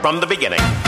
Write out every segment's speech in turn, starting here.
from the beginning.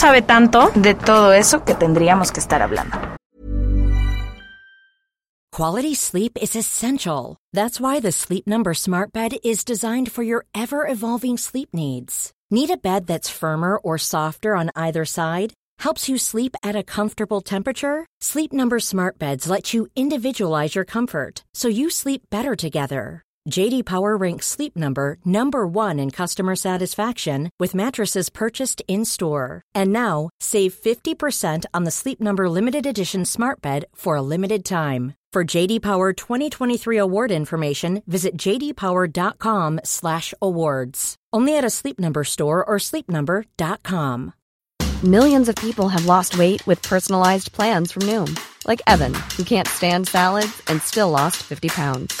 sabe tanto. de todo eso que tendríamos que estar hablando. Quality sleep is essential. That's why the Sleep Number Smart Bed is designed for your ever evolving sleep needs. Need a bed that's firmer or softer on either side? Helps you sleep at a comfortable temperature? Sleep Number Smart Beds let you individualize your comfort so you sleep better together. JD Power ranks Sleep Number number 1 in customer satisfaction with mattresses purchased in-store. And now, save 50% on the Sleep Number limited edition Smart Bed for a limited time. For JD Power 2023 award information, visit jdpower.com/awards. Only at a Sleep Number store or sleepnumber.com. Millions of people have lost weight with personalized plans from Noom, like Evan, who can't stand salads and still lost 50 pounds.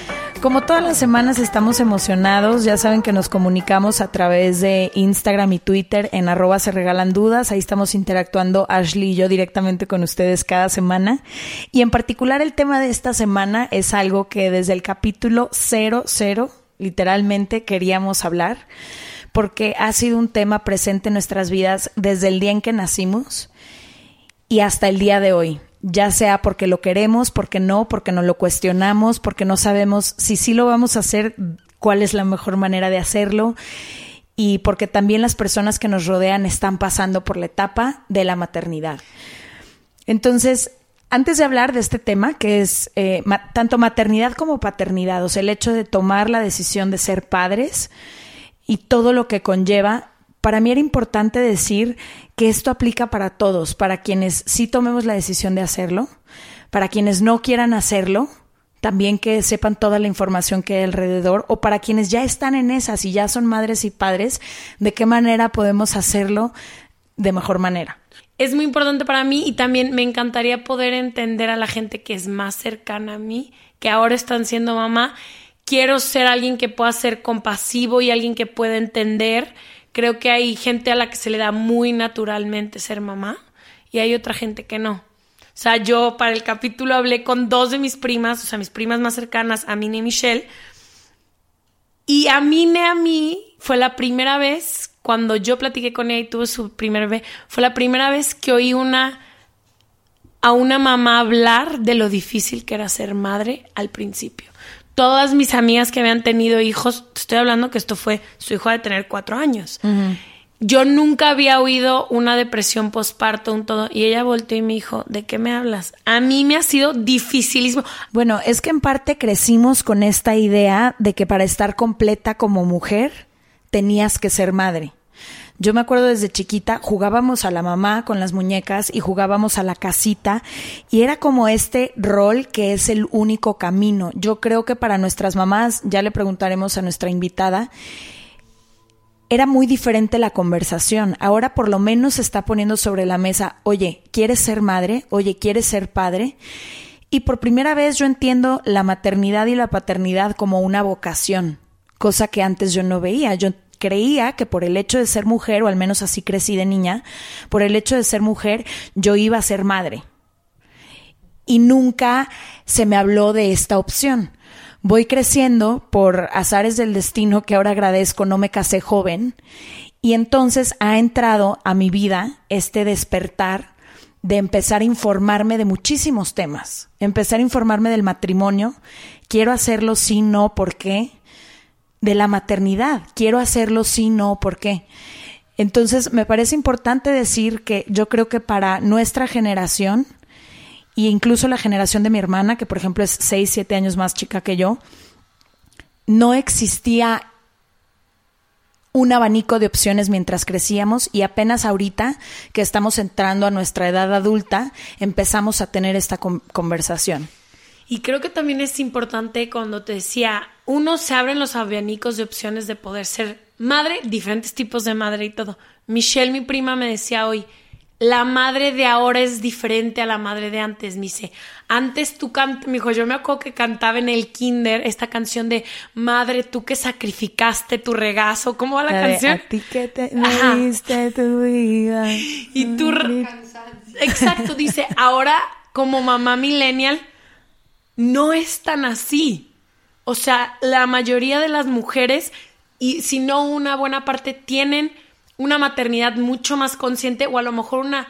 Como todas las semanas estamos emocionados, ya saben que nos comunicamos a través de Instagram y Twitter en arroba se regalan dudas, ahí estamos interactuando Ashley y yo directamente con ustedes cada semana. Y en particular el tema de esta semana es algo que desde el capítulo 00 literalmente queríamos hablar, porque ha sido un tema presente en nuestras vidas desde el día en que nacimos y hasta el día de hoy. Ya sea porque lo queremos, porque no, porque no lo cuestionamos, porque no sabemos si sí lo vamos a hacer, cuál es la mejor manera de hacerlo y porque también las personas que nos rodean están pasando por la etapa de la maternidad. Entonces, antes de hablar de este tema, que es eh, tanto maternidad como paternidad, o sea, el hecho de tomar la decisión de ser padres y todo lo que conlleva, para mí era importante decir que esto aplica para todos, para quienes sí tomemos la decisión de hacerlo, para quienes no quieran hacerlo, también que sepan toda la información que hay alrededor, o para quienes ya están en esas y ya son madres y padres, de qué manera podemos hacerlo de mejor manera. Es muy importante para mí y también me encantaría poder entender a la gente que es más cercana a mí, que ahora están siendo mamá. Quiero ser alguien que pueda ser compasivo y alguien que pueda entender. Creo que hay gente a la que se le da muy naturalmente ser mamá y hay otra gente que no. O sea, yo para el capítulo hablé con dos de mis primas, o sea, mis primas más cercanas, Amine y Michelle, y Amine a mí fue la primera vez, cuando yo platiqué con ella y tuve su primer bebé, fue la primera vez que oí una a una mamá hablar de lo difícil que era ser madre al principio. Todas mis amigas que habían tenido hijos, te estoy hablando que esto fue su hijo de tener cuatro años. Yo nunca había oído una depresión postparto, un todo. Y ella volteó y me dijo, ¿de qué me hablas? A mí me ha sido dificilísimo. Bueno, es que en parte crecimos con esta idea de que para estar completa como mujer tenías que ser madre. Yo me acuerdo desde chiquita, jugábamos a la mamá con las muñecas y jugábamos a la casita y era como este rol que es el único camino. Yo creo que para nuestras mamás, ya le preguntaremos a nuestra invitada, era muy diferente la conversación. Ahora por lo menos se está poniendo sobre la mesa, oye, ¿quieres ser madre? Oye, ¿quieres ser padre? Y por primera vez yo entiendo la maternidad y la paternidad como una vocación, cosa que antes yo no veía. Creía que por el hecho de ser mujer, o al menos así crecí de niña, por el hecho de ser mujer, yo iba a ser madre. Y nunca se me habló de esta opción. Voy creciendo por azares del destino que ahora agradezco, no me casé joven, y entonces ha entrado a mi vida este despertar de empezar a informarme de muchísimos temas, empezar a informarme del matrimonio, quiero hacerlo sí, no, ¿por qué? De la maternidad, quiero hacerlo sí, no, ¿por qué? Entonces, me parece importante decir que yo creo que para nuestra generación, e incluso la generación de mi hermana, que por ejemplo es 6, 7 años más chica que yo, no existía un abanico de opciones mientras crecíamos y apenas ahorita que estamos entrando a nuestra edad adulta empezamos a tener esta conversación. Y creo que también es importante cuando te decía, uno se abren los abanicos de opciones de poder ser madre, diferentes tipos de madre y todo. Michelle, mi prima, me decía hoy, la madre de ahora es diferente a la madre de antes. Me dice, antes tú cantas, me dijo, yo me acuerdo que cantaba en el kinder esta canción de Madre, tú que sacrificaste tu regazo. ¿Cómo va la, canción? a ti que te diste tu vida. Y tú... Exacto, dice, ahora como mamá millennial, no es tan así. O sea, la mayoría de las mujeres, y si no una buena parte, tienen una maternidad mucho más consciente o a lo mejor una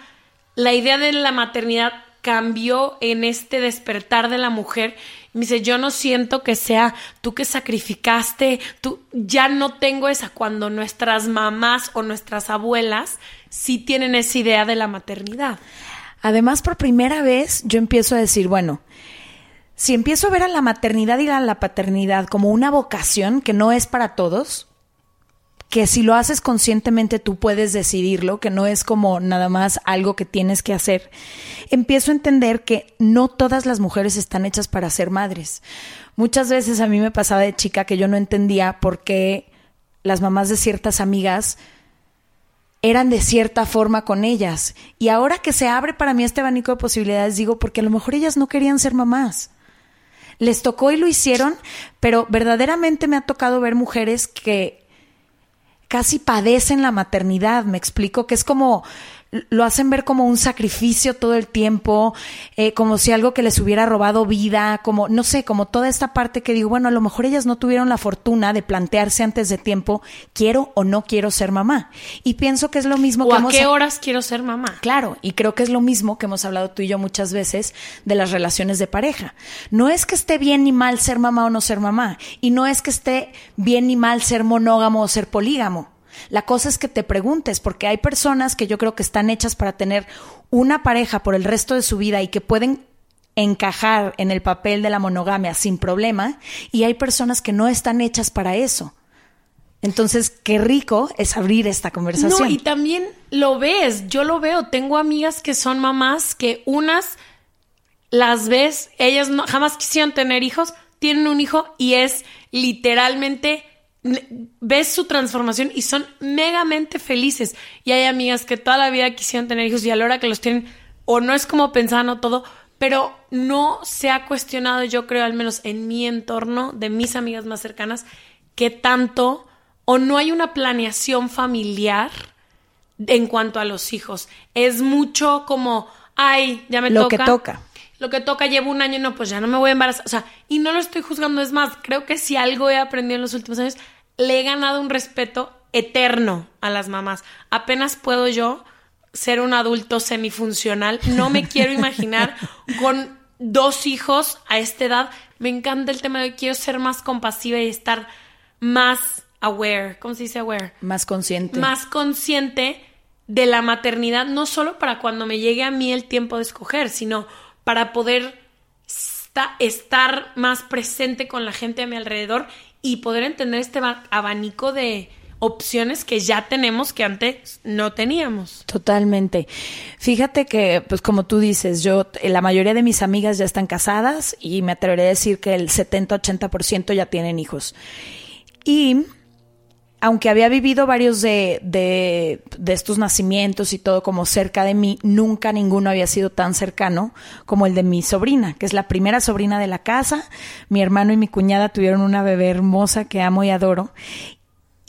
la idea de la maternidad cambió en este despertar de la mujer. Me dice, yo no siento que sea tú que sacrificaste, tú ya no tengo esa cuando nuestras mamás o nuestras abuelas sí tienen esa idea de la maternidad. Además, por primera vez yo empiezo a decir, bueno, si empiezo a ver a la maternidad y a la paternidad como una vocación que no es para todos, que si lo haces conscientemente tú puedes decidirlo, que no es como nada más algo que tienes que hacer, empiezo a entender que no todas las mujeres están hechas para ser madres. Muchas veces a mí me pasaba de chica que yo no entendía por qué las mamás de ciertas amigas eran de cierta forma con ellas. Y ahora que se abre para mí este abanico de posibilidades, digo, porque a lo mejor ellas no querían ser mamás. Les tocó y lo hicieron, pero verdaderamente me ha tocado ver mujeres que casi padecen la maternidad, me explico, que es como lo hacen ver como un sacrificio todo el tiempo, eh, como si algo que les hubiera robado vida, como, no sé, como toda esta parte que digo, bueno, a lo mejor ellas no tuvieron la fortuna de plantearse antes de tiempo, quiero o no quiero ser mamá. Y pienso que es lo mismo que a qué horas quiero ser mamá? Claro, y creo que es lo mismo que hemos hablado tú y yo muchas veces de las relaciones de pareja. No es que esté bien ni mal ser mamá o no ser mamá, y no es que esté bien ni mal ser monógamo o ser polígamo la cosa es que te preguntes, porque hay personas que yo creo que están hechas para tener una pareja por el resto de su vida y que pueden encajar en el papel de la monogamia sin problema, y hay personas que no están hechas para eso. Entonces, qué rico es abrir esta conversación. No, y también lo ves, yo lo veo, tengo amigas que son mamás que unas las ves, ellas no, jamás quisieron tener hijos, tienen un hijo y es literalmente ves su transformación y son megamente felices. Y hay amigas que toda la vida quisieron tener hijos y a la hora que los tienen, o no es como pensaban o todo, pero no se ha cuestionado, yo creo, al menos en mi entorno, de mis amigas más cercanas, que tanto o no hay una planeación familiar en cuanto a los hijos. Es mucho como, ay, ya me Lo toca. que toca lo que toca llevo un año, no, pues ya no me voy a embarazar. O sea, y no lo estoy juzgando, es más, creo que si algo he aprendido en los últimos años, le he ganado un respeto eterno a las mamás. Apenas puedo yo ser un adulto semifuncional. No me quiero imaginar con dos hijos a esta edad. Me encanta el tema de quiero ser más compasiva y estar más aware. ¿Cómo se dice aware? Más consciente. Más consciente de la maternidad, no solo para cuando me llegue a mí el tiempo de escoger, sino para poder estar más presente con la gente a mi alrededor y poder entender este abanico de opciones que ya tenemos que antes no teníamos. Totalmente. Fíjate que, pues como tú dices, yo, la mayoría de mis amigas ya están casadas y me atreveré a decir que el 70-80% ya tienen hijos. Y aunque había vivido varios de, de, de, estos nacimientos y todo como cerca de mí, nunca ninguno había sido tan cercano como el de mi sobrina, que es la primera sobrina de la casa. Mi hermano y mi cuñada tuvieron una bebé hermosa que amo y adoro.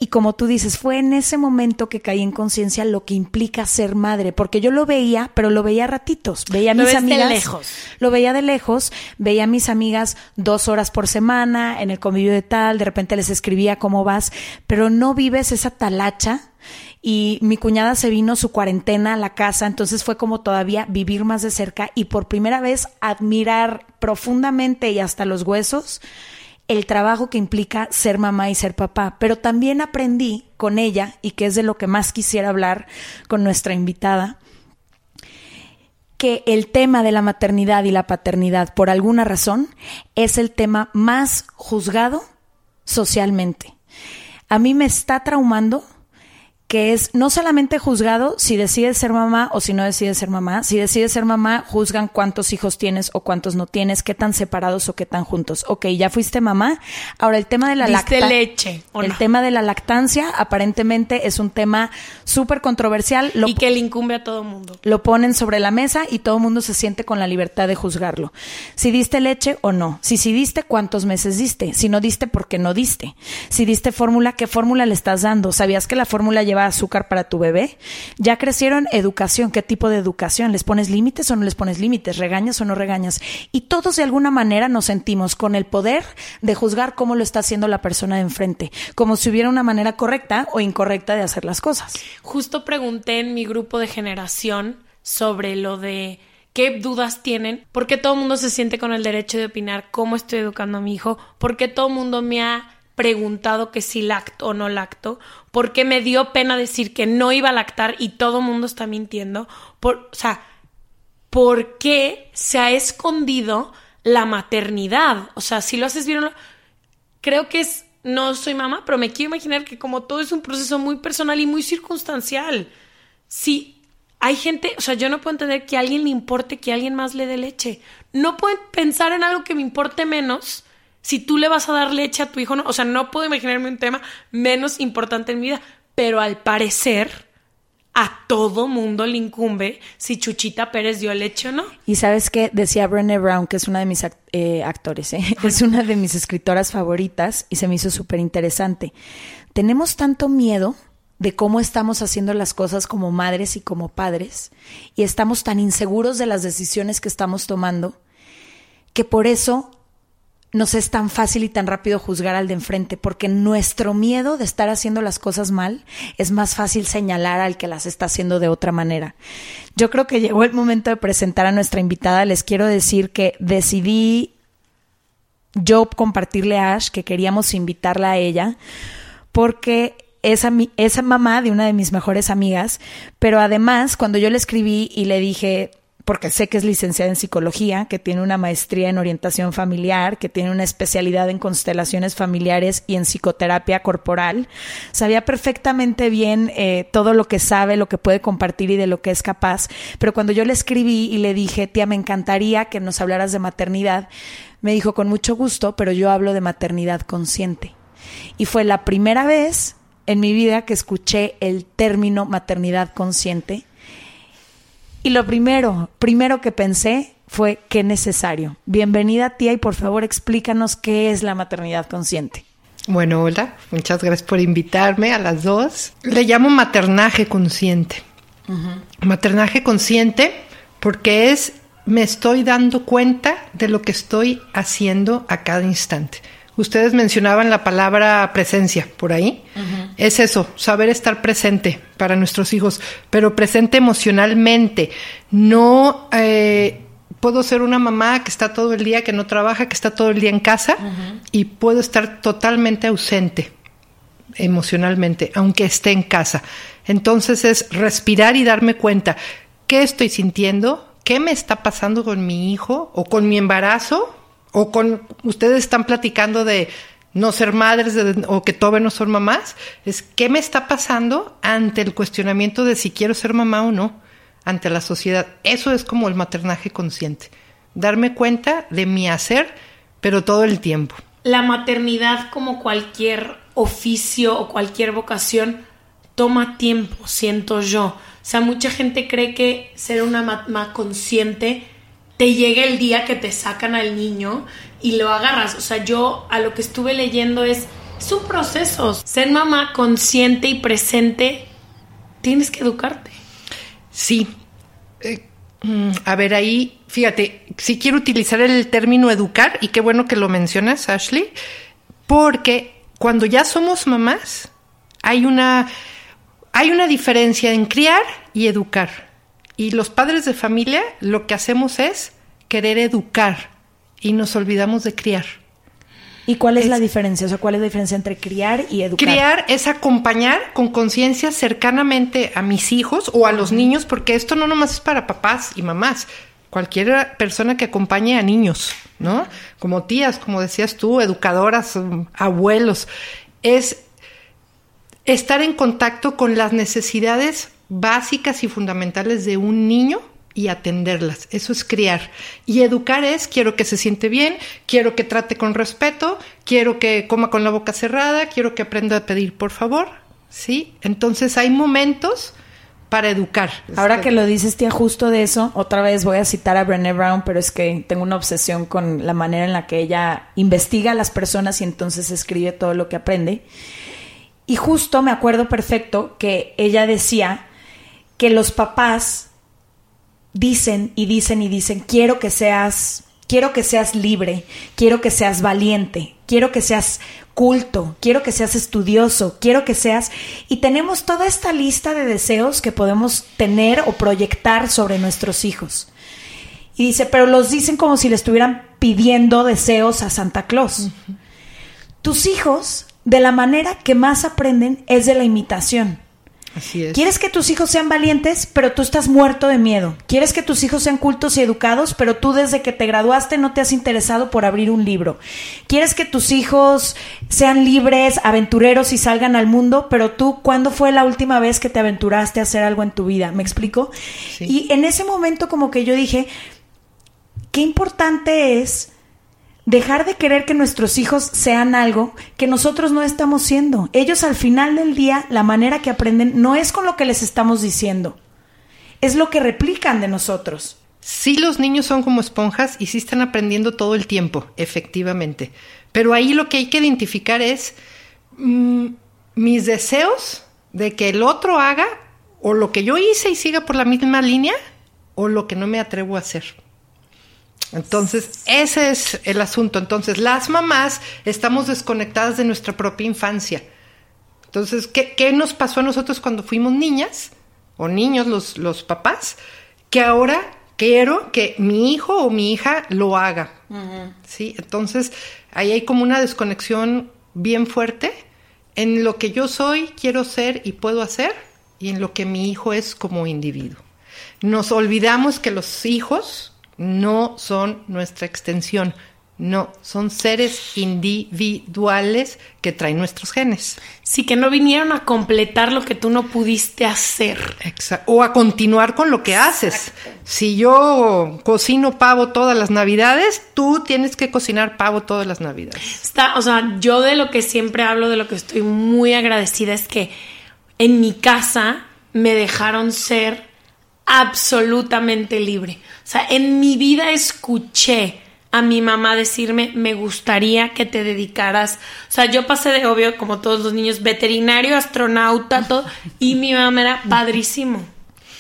Y como tú dices, fue en ese momento que caí en conciencia lo que implica ser madre, porque yo lo veía, pero lo veía a ratitos. Veía a mis amigas. De lejos. Lo veía de lejos, veía a mis amigas dos horas por semana en el convivio de tal, de repente les escribía cómo vas, pero no vives esa talacha y mi cuñada se vino su cuarentena a la casa, entonces fue como todavía vivir más de cerca y por primera vez admirar profundamente y hasta los huesos el trabajo que implica ser mamá y ser papá, pero también aprendí con ella, y que es de lo que más quisiera hablar con nuestra invitada, que el tema de la maternidad y la paternidad, por alguna razón, es el tema más juzgado socialmente. A mí me está traumando que es no solamente juzgado si decides ser mamá o si no decides ser mamá. Si decides ser mamá, juzgan cuántos hijos tienes o cuántos no tienes, qué tan separados o qué tan juntos. Ok, ya fuiste mamá. Ahora el tema de la lactancia. leche. el tema de la lactancia aparentemente es un tema súper controversial. y que le incumbe a todo el mundo. Lo ponen sobre la mesa y todo el mundo se siente con la libertad de juzgarlo. Si diste leche o no. Si sí diste, ¿cuántos meses diste? Si no diste, ¿por qué no diste? Si diste fórmula, ¿qué fórmula le estás dando? ¿Sabías que la fórmula lleva azúcar para tu bebé. Ya crecieron educación, ¿qué tipo de educación? ¿Les pones límites o no les pones límites? ¿Regañas o no regañas? Y todos de alguna manera nos sentimos con el poder de juzgar cómo lo está haciendo la persona de enfrente, como si hubiera una manera correcta o incorrecta de hacer las cosas. Justo pregunté en mi grupo de generación sobre lo de qué dudas tienen, por qué todo el mundo se siente con el derecho de opinar cómo estoy educando a mi hijo, por qué todo el mundo me ha preguntado que si lacto o no lacto, porque me dio pena decir que no iba a lactar y todo el mundo está mintiendo. Por, o sea, ¿por qué se ha escondido la maternidad? O sea, si lo haces bien, creo que es, no soy mamá, pero me quiero imaginar que como todo es un proceso muy personal y muy circunstancial, si hay gente, o sea, yo no puedo entender que a alguien le importe que alguien más le dé leche. No puedo pensar en algo que me importe menos si tú le vas a dar leche a tu hijo, no, o sea, no puedo imaginarme un tema menos importante en mi vida, pero al parecer a todo mundo le incumbe si Chuchita Pérez dio leche o no. Y sabes qué decía Brené Brown, que es una de mis eh, actores, ¿eh? es una de mis escritoras favoritas y se me hizo súper interesante. Tenemos tanto miedo de cómo estamos haciendo las cosas como madres y como padres y estamos tan inseguros de las decisiones que estamos tomando que por eso nos es tan fácil y tan rápido juzgar al de enfrente, porque nuestro miedo de estar haciendo las cosas mal es más fácil señalar al que las está haciendo de otra manera. Yo creo que llegó el momento de presentar a nuestra invitada. Les quiero decir que decidí yo compartirle a Ash que queríamos invitarla a ella, porque es, esa mamá de una de mis mejores amigas, pero además cuando yo le escribí y le dije, porque sé que es licenciada en psicología, que tiene una maestría en orientación familiar, que tiene una especialidad en constelaciones familiares y en psicoterapia corporal. Sabía perfectamente bien eh, todo lo que sabe, lo que puede compartir y de lo que es capaz. Pero cuando yo le escribí y le dije, tía, me encantaría que nos hablaras de maternidad, me dijo con mucho gusto, pero yo hablo de maternidad consciente. Y fue la primera vez en mi vida que escuché el término maternidad consciente y lo primero, primero que pensé fue qué necesario. Bienvenida tía y por favor explícanos qué es la maternidad consciente. Bueno, hola, muchas gracias por invitarme a las dos. Le llamo maternaje consciente. Maternaje consciente porque es me estoy dando cuenta de lo que estoy haciendo a cada instante. Ustedes mencionaban la palabra presencia por ahí. Es eso, saber estar presente para nuestros hijos, pero presente emocionalmente. No eh, puedo ser una mamá que está todo el día, que no trabaja, que está todo el día en casa y puedo estar totalmente ausente emocionalmente, aunque esté en casa. Entonces es respirar y darme cuenta qué estoy sintiendo, qué me está pasando con mi hijo o con mi embarazo o con ustedes están platicando de no ser madres o que todavía no son mamás, es qué me está pasando ante el cuestionamiento de si quiero ser mamá o no, ante la sociedad. Eso es como el maternaje consciente, darme cuenta de mi hacer, pero todo el tiempo. La maternidad, como cualquier oficio o cualquier vocación, toma tiempo, siento yo. O sea, mucha gente cree que ser una mamá consciente te llega el día que te sacan al niño y lo agarras. O sea, yo a lo que estuve leyendo es, es un proceso. Ser mamá consciente y presente, tienes que educarte. Sí. Eh, mm, a ver, ahí, fíjate, si quiero utilizar el término educar, y qué bueno que lo mencionas, Ashley, porque cuando ya somos mamás, hay una, hay una diferencia en criar y educar. Y los padres de familia lo que hacemos es querer educar y nos olvidamos de criar. ¿Y cuál es, la diferencia? O sea, ¿cuál es la diferencia entre criar y educar? Criar es acompañar con conciencia cercanamente a mis hijos o a los niños, porque esto no nomás es para papás y mamás. Cualquier persona que acompañe a niños, ¿no? Como tías, como decías tú, educadoras, um, abuelos, es estar en contacto con las necesidades básicas y fundamentales de un niño y atenderlas. Eso es criar. Y educar es, quiero que se siente bien, quiero que trate con respeto, quiero que coma con la boca cerrada, quiero que aprenda a pedir por favor. ¿Sí? Entonces hay momentos para educar. Ahora que lo dices, tía, justo de eso, otra vez voy a citar a Brené Brown, pero es que tengo una obsesión con la manera en la que ella investiga a las personas y entonces escribe todo lo que aprende. Y justo me acuerdo perfecto que ella decía que los papás dicen y dicen y dicen, quiero que seas, quiero que seas libre, quiero que seas valiente, quiero que seas culto, quiero que seas estudioso, quiero que seas... Y tenemos toda esta lista de deseos que podemos tener o proyectar sobre nuestros hijos. Y dice, pero los dicen como si le estuvieran pidiendo deseos a Santa Claus. Tus hijos, de la manera que más aprenden, es de la imitación. Así es. Quieres que tus hijos sean valientes, pero tú estás muerto de miedo. Quieres que tus hijos sean cultos y educados, pero tú desde que te graduaste no te has interesado por abrir un libro. Quieres que tus hijos sean libres, aventureros y salgan al mundo, pero tú, ¿cuándo fue la última vez que te aventuraste a hacer algo en tu vida? ¿Me explico? Sí. Y en ese momento como que yo dije, qué importante es dejar de querer que nuestros hijos sean algo que nosotros no estamos siendo. Ellos al final del día, la manera que aprenden no es con lo que les estamos diciendo, es lo que replican de nosotros. Sí, los niños son como esponjas y sí están aprendiendo todo el tiempo, efectivamente. Pero ahí lo que hay que identificar es mm, mis deseos de que el otro haga o lo que yo hice y siga por la misma línea o lo que no me atrevo a hacer. Entonces, ese es el asunto. Entonces, las mamás estamos desconectadas de nuestra propia infancia. Entonces, ¿qué, qué nos pasó a nosotros cuando fuimos niñas o niños, los, los papás? Que ahora quiero que mi hijo o mi hija lo haga. ¿Sí? Entonces, ahí hay como una desconexión bien fuerte en lo que yo soy, quiero ser y puedo hacer y en lo que mi hijo es como individuo. Nos olvidamos que los hijos no son nuestra extensión, no, son seres individuales que traen nuestros genes. Sí, que no vinieron a completar lo que tú no pudiste hacer. Exacto. O a continuar con lo que haces. Si yo cocino pavo todas las navidades, tú tienes que cocinar pavo todas las navidades. Está, o sea, yo de lo que siempre hablo, de lo que estoy muy agradecida es que en mi casa me dejaron ser absolutamente libre. O sea, en mi vida escuché a mi mamá decirme, me gustaría que te dedicaras, o sea, yo pasé de obvio, como todos los niños, veterinario, astronauta, todo, y mi mamá era padrísimo,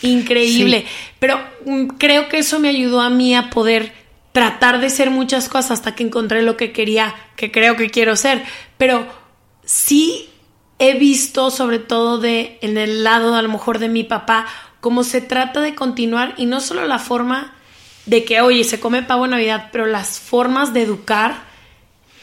increíble, sí. pero mm, creo que eso me ayudó a mí a poder tratar de ser muchas cosas hasta que encontré lo que quería, que creo que quiero ser, pero sí he visto, sobre todo de en el lado a lo mejor de mi papá, cómo se trata de continuar y no solo la forma de que, oye, se come pavo en Navidad, pero las formas de educar.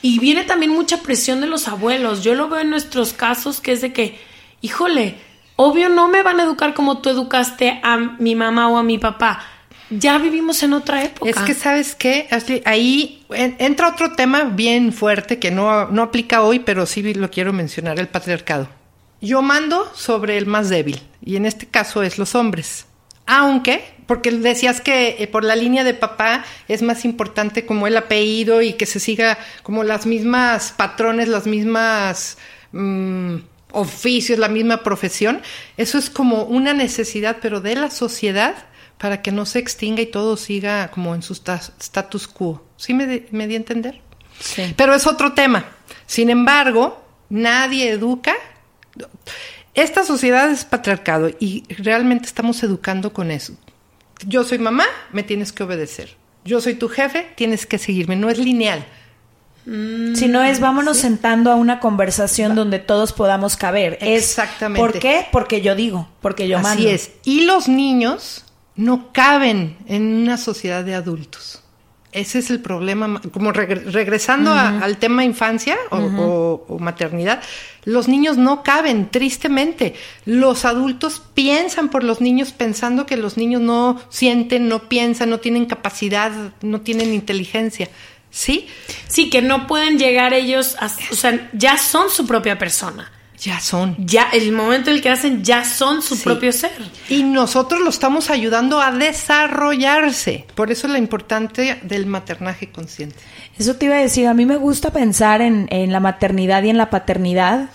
Y viene también mucha presión de los abuelos. Yo lo veo en nuestros casos, que es de que, híjole, obvio no me van a educar como tú educaste a mi mamá o a mi papá. Ya vivimos en otra época. Es que, ¿sabes qué? Ahí entra otro tema bien fuerte que no, no aplica hoy, pero sí lo quiero mencionar, el patriarcado. Yo mando sobre el más débil, y en este caso es los hombres. Aunque, porque decías que eh, por la línea de papá es más importante como el apellido y que se siga como las mismas patrones, las mismas mmm, oficios, la misma profesión. Eso es como una necesidad, pero de la sociedad para que no se extinga y todo siga como en su status quo. ¿Sí me, me di a entender? Sí. Pero es otro tema. Sin embargo, nadie educa esta sociedad es patriarcado y realmente estamos educando con eso. Yo soy mamá, me tienes que obedecer. Yo soy tu jefe, tienes que seguirme. No es lineal. Mm, si no es, vámonos ¿sí? sentando a una conversación Va. donde todos podamos caber. Exactamente. Es, ¿Por qué? Porque yo digo, porque yo Así mando. Así es. Y los niños no caben en una sociedad de adultos. Ese es el problema, como regresando al tema infancia o, maternidad, los niños no caben, tristemente. Los adultos piensan por los niños pensando que los niños no sienten, no piensan, no tienen capacidad, no tienen inteligencia. ¿Sí? Sí, que no pueden llegar ellos, a, o sea, ya son su propia persona. Ya son. Ya, el momento en el que hacen, ya son su propio ser. Y nosotros lo estamos ayudando a desarrollarse. Por eso la importancia del maternaje consciente. Eso te iba a decir, a mí me gusta pensar en, en la maternidad y en la paternidad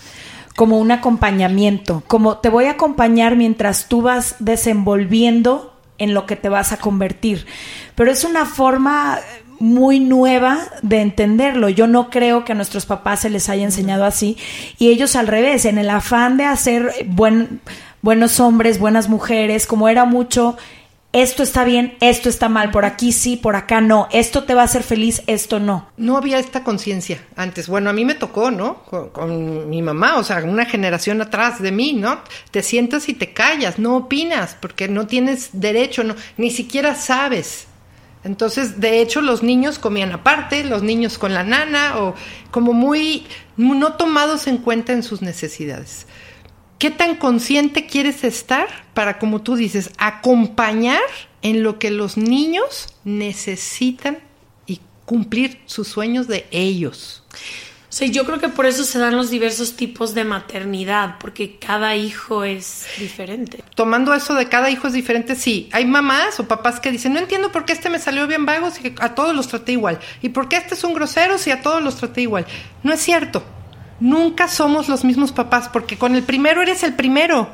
como un acompañamiento, como te voy a acompañar mientras tú vas desenvolviendo en lo que te vas a convertir. Pero es una forma muy nueva de entenderlo. Yo no creo que a nuestros papás se les haya enseñado así y ellos al revés, en el afán de hacer buen, buenos hombres, buenas mujeres, como era mucho, esto está bien, esto está mal, por aquí sí, por acá no, esto te va a hacer feliz, esto no. No había esta conciencia antes. Bueno, a mí me tocó, ¿no? Con, con, mi mamá, o sea, una generación atrás de mí, ¿no? Te sientas y te callas, no opinas, porque no tienes derecho, no, ni siquiera sabes. Entonces, de hecho, los niños comían aparte, los niños con la nana, o como muy no tomados en cuenta en sus necesidades. ¿Qué tan consciente quieres estar para, como tú dices, acompañar en lo que los niños necesitan y cumplir sus sueños de ellos? Sí, yo creo que por eso se dan los diversos tipos de maternidad, porque cada hijo es diferente. Tomando eso de cada hijo es diferente, sí. Hay mamás o papás que dicen, no entiendo por qué este me salió bien vago si a todos los traté igual. ¿Y por qué este es un grosero si a todos los traté igual? No es cierto. Nunca somos los mismos papás, porque con el primero eres el primero.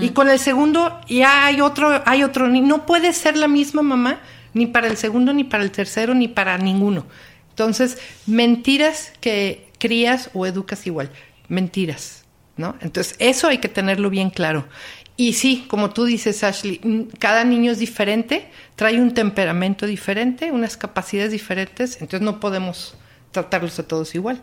Y con el segundo ya hay otro, hay otro. No puede ser la misma mamá, ni para el segundo, ni para el tercero, ni para ninguno. Entonces, mentiras que crías o educas igual. Mentiras, ¿no? Entonces, eso hay que tenerlo bien claro. Y sí, como tú dices, Ashley, cada niño es diferente, trae un temperamento diferente, unas capacidades diferentes, entonces no podemos tratarlos a todos igual.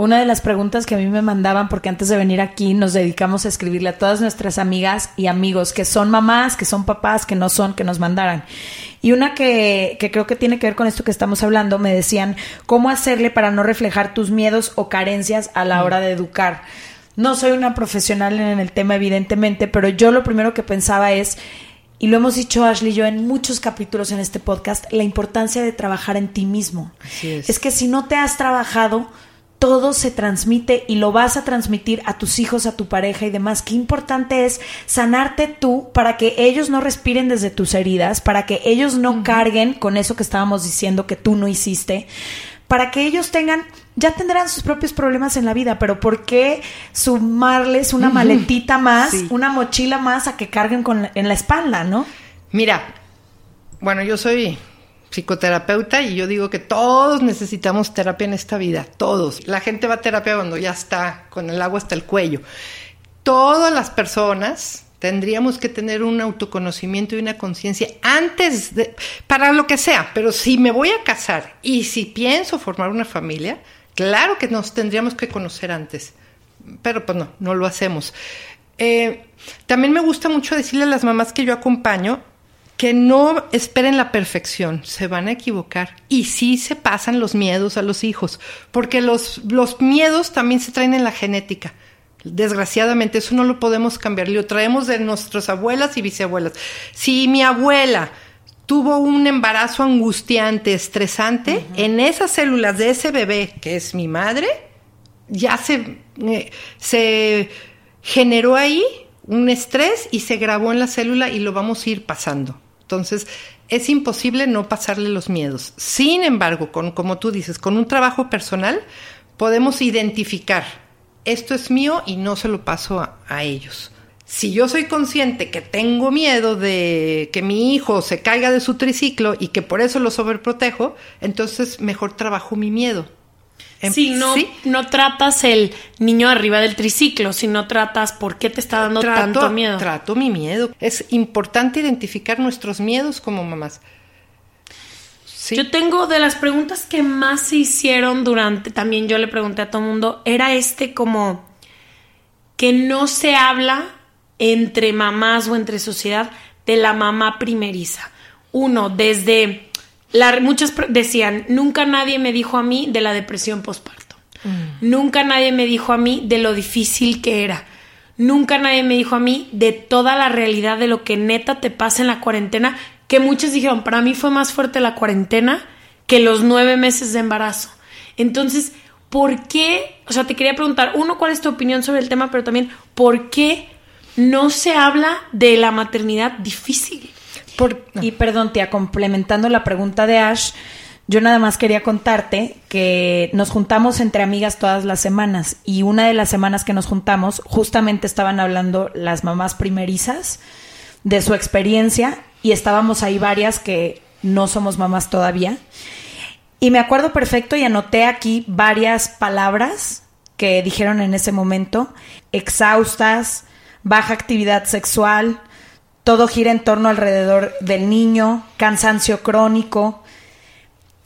Una de las preguntas que a mí me mandaban, porque antes de venir aquí nos dedicamos a escribirle a todas nuestras amigas y amigos que son mamás, que son papás, que no son, que nos mandaran. Y una que, que creo que tiene que ver con esto que estamos hablando, me decían, ¿cómo hacerle para no reflejar tus miedos o carencias a la mm. hora de educar? No soy una profesional en el tema, evidentemente, pero yo lo primero que pensaba es, y lo hemos dicho Ashley y yo en muchos capítulos en este podcast, la importancia de trabajar en ti mismo. es que si no te has trabajado, todo se transmite y lo vas a transmitir a tus hijos, a tu pareja y demás. Qué importante es sanarte tú para que ellos no respiren desde tus heridas, para que ellos no carguen con eso que estábamos diciendo que tú no hiciste, para que ellos tengan, ya tendrán sus propios problemas en la vida, pero ¿por qué sumarles una maletita más, una mochila más a que carguen con en la espalda, no? Mira, bueno, yo soy psicoterapeuta y yo digo que todos necesitamos terapia en esta vida, todos. La gente va a terapia cuando ya está con el agua hasta el cuello. Todas las personas tendríamos que tener un autoconocimiento y una conciencia antes de, para lo que sea, pero si me voy a casar y si pienso formar una familia, claro que nos tendríamos que conocer antes, pero pues no, no lo hacemos. Eh, también me gusta mucho decirle a las mamás que yo acompaño, que no esperen la perfección, se van a equivocar y sí se pasan los miedos a los hijos, porque los, los miedos también se traen en la genética. Desgraciadamente, eso no lo podemos cambiar, lo traemos de nuestras abuelas y bisabuelas. Si mi abuela tuvo un embarazo angustiante, estresante, en esas células de ese bebé, que es mi madre, ya se, eh, se generó ahí un estrés y se grabó en la célula y lo vamos a ir pasando. Entonces, es imposible no pasarle los miedos. Sin embargo, con, como tú dices, con un trabajo personal, podemos identificar, esto es mío y no se lo paso a, ellos. Si yo soy consciente que tengo miedo de que mi hijo se caiga de su triciclo y que por eso lo sobreprotejo, entonces mejor trabajo mi miedo. Em, si no, no tratas el niño arriba del triciclo, si no tratas por qué te está dando tanto miedo. Trato mi miedo. Es importante identificar nuestros miedos como mamás. Yo tengo de las preguntas que más se hicieron durante, también yo le pregunté a todo el mundo, era este como que no se habla entre mamás o entre sociedad de la mamá primeriza. Uno, desde La, muchas decían, nunca nadie me dijo a mí de la depresión postparto. Mm. Nunca nadie me dijo a mí de lo difícil que era. Nunca nadie me dijo a mí de toda la realidad de lo que neta te pasa en la cuarentena, que muchos dijeron, para mí fue más fuerte la cuarentena que los nueve meses de embarazo. Entonces, ¿por qué? O sea, te quería preguntar, uno, ¿cuál es tu opinión sobre el tema? Pero también, ¿por qué no se habla de la maternidad difícil? Y perdón, tía, complementando la pregunta de Ash, yo nada más quería contarte que nos juntamos entre amigas todas las semanas y una de las semanas que nos juntamos justamente estaban hablando las mamás primerizas de su experiencia y estábamos ahí varias que no somos mamás todavía. Y me acuerdo perfecto y anoté aquí varias palabras que dijeron en ese momento, exhaustas, baja actividad sexual, todo gira en torno alrededor del niño, cansancio crónico,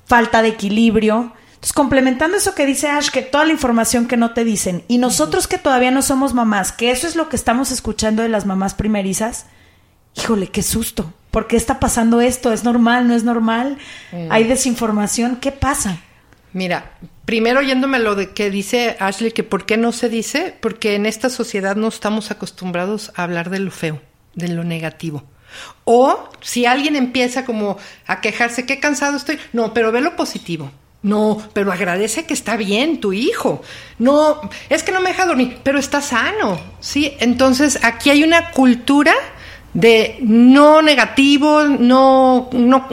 falta de equilibrio. Entonces, complementando eso que dice Ash, que toda la información que no te dicen, y nosotros que todavía no somos mamás, que eso es lo que estamos escuchando de las mamás primerizas, híjole, qué susto. ¿Por qué está pasando esto? ¿Es normal? ¿No es normal? Mm. ¿Hay desinformación? ¿Qué pasa? Mira, primero yéndome a lo de que dice Ashley, que por qué no se dice, porque en esta sociedad no estamos acostumbrados a hablar de lo feo de lo negativo. O si alguien empieza como a quejarse, qué cansado estoy, no, pero ve lo positivo. No, pero agradece que está bien tu hijo. No, es que no me deja dormir, pero está sano. Sí, entonces aquí hay una cultura de no negativo, no, no,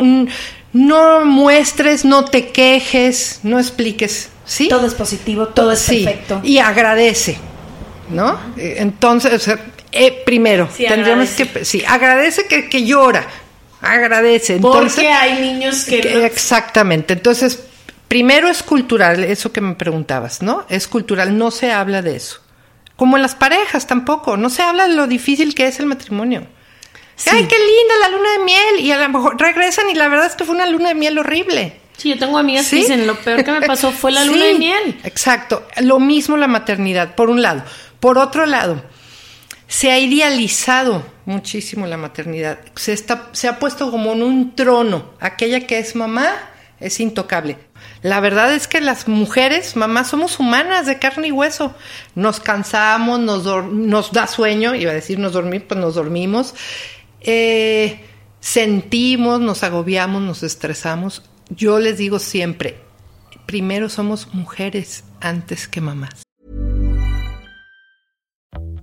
no muestres, no te quejes, no expliques. ¿sí? Todo es positivo, todo es perfecto. Y agradece, ¿no? Entonces, eh, primero, tendríamos que, sí, agradece que, llora, agradece. Entonces, Porque hay niños que... Exactamente, entonces, primero es cultural, eso que me preguntabas, ¿no? Es cultural, no se habla de eso. Como en las parejas tampoco, no se habla de lo difícil que es el matrimonio. Ay, qué linda la luna de miel. Y a lo mejor regresan y la verdad es que fue una luna de miel horrible. Sí, yo tengo amigas que dicen, lo peor que me pasó fue la luna de miel. Exacto. Lo mismo la maternidad, por un lado. Por otro lado, se ha idealizado muchísimo la maternidad. Se, está, se ha puesto como en un trono. Aquella que es mamá es intocable. La verdad es que las mujeres, mamás, somos humanas de carne y hueso. Nos cansamos, nos, da sueño, iba a decir nos dormir, pues nos dormimos. Eh, sentimos, nos agobiamos, nos estresamos. Yo les digo siempre, primero somos mujeres antes que mamás.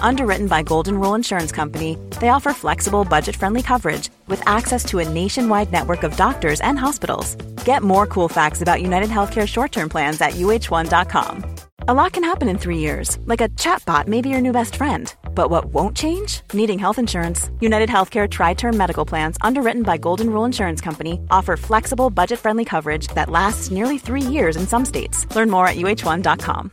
Underwritten by Golden Rule Insurance Company, they offer flexible, budget-friendly coverage with access to a nationwide network of doctors and hospitals. Get more cool facts about United Healthcare short-term plans at uh1.com. A lot can happen in three years, like a chatbot may be your new best friend. But what won't change? Needing health insurance. United Healthcare Tri Term Medical Plans, underwritten by Golden Rule Insurance Company, offer flexible, budget friendly coverage that lasts nearly three years in some states. Learn more at uh1.com.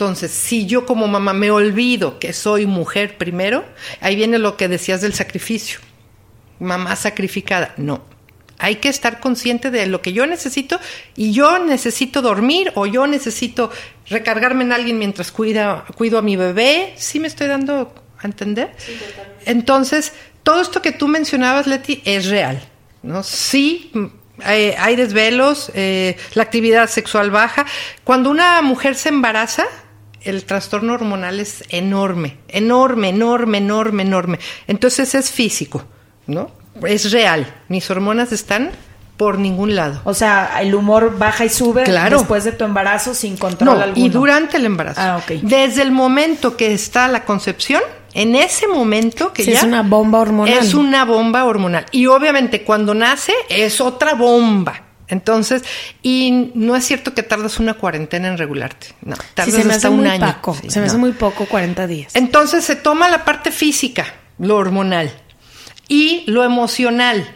Entonces, si yo como mamá me olvido que soy mujer primero, ahí viene lo que decías del sacrificio. Mamá sacrificada. No. Hay que estar consciente de lo que yo necesito y yo necesito dormir o yo necesito recargarme en alguien mientras cuida, cuido a mi bebé. ¿Sí me estoy dando a entender? Entonces, todo esto que tú mencionabas, Leti, es real. ¿no? Sí, hay, hay desvelos, eh, la actividad sexual baja. Cuando una mujer se embaraza, el trastorno hormonal es enorme, enorme, enorme, enorme, enorme. Entonces es físico, ¿no? Es real. Mis hormonas están por ningún lado. O sea, el humor baja y sube Claro. después de tu embarazo sin control No, alguno. y durante el embarazo. Ah, ok. Desde el momento que está la concepción, en ese momento que Sí, ya es una bomba hormonal. Es una bomba hormonal. Y obviamente cuando nace es otra bomba. Entonces, y no es cierto que tardas una cuarentena en regularte. No, Sí, tardas se me hasta hace un muy año. poco. Sí, se me hace muy poco 40 días. Entonces se toma la parte física, lo hormonal, y lo emocional.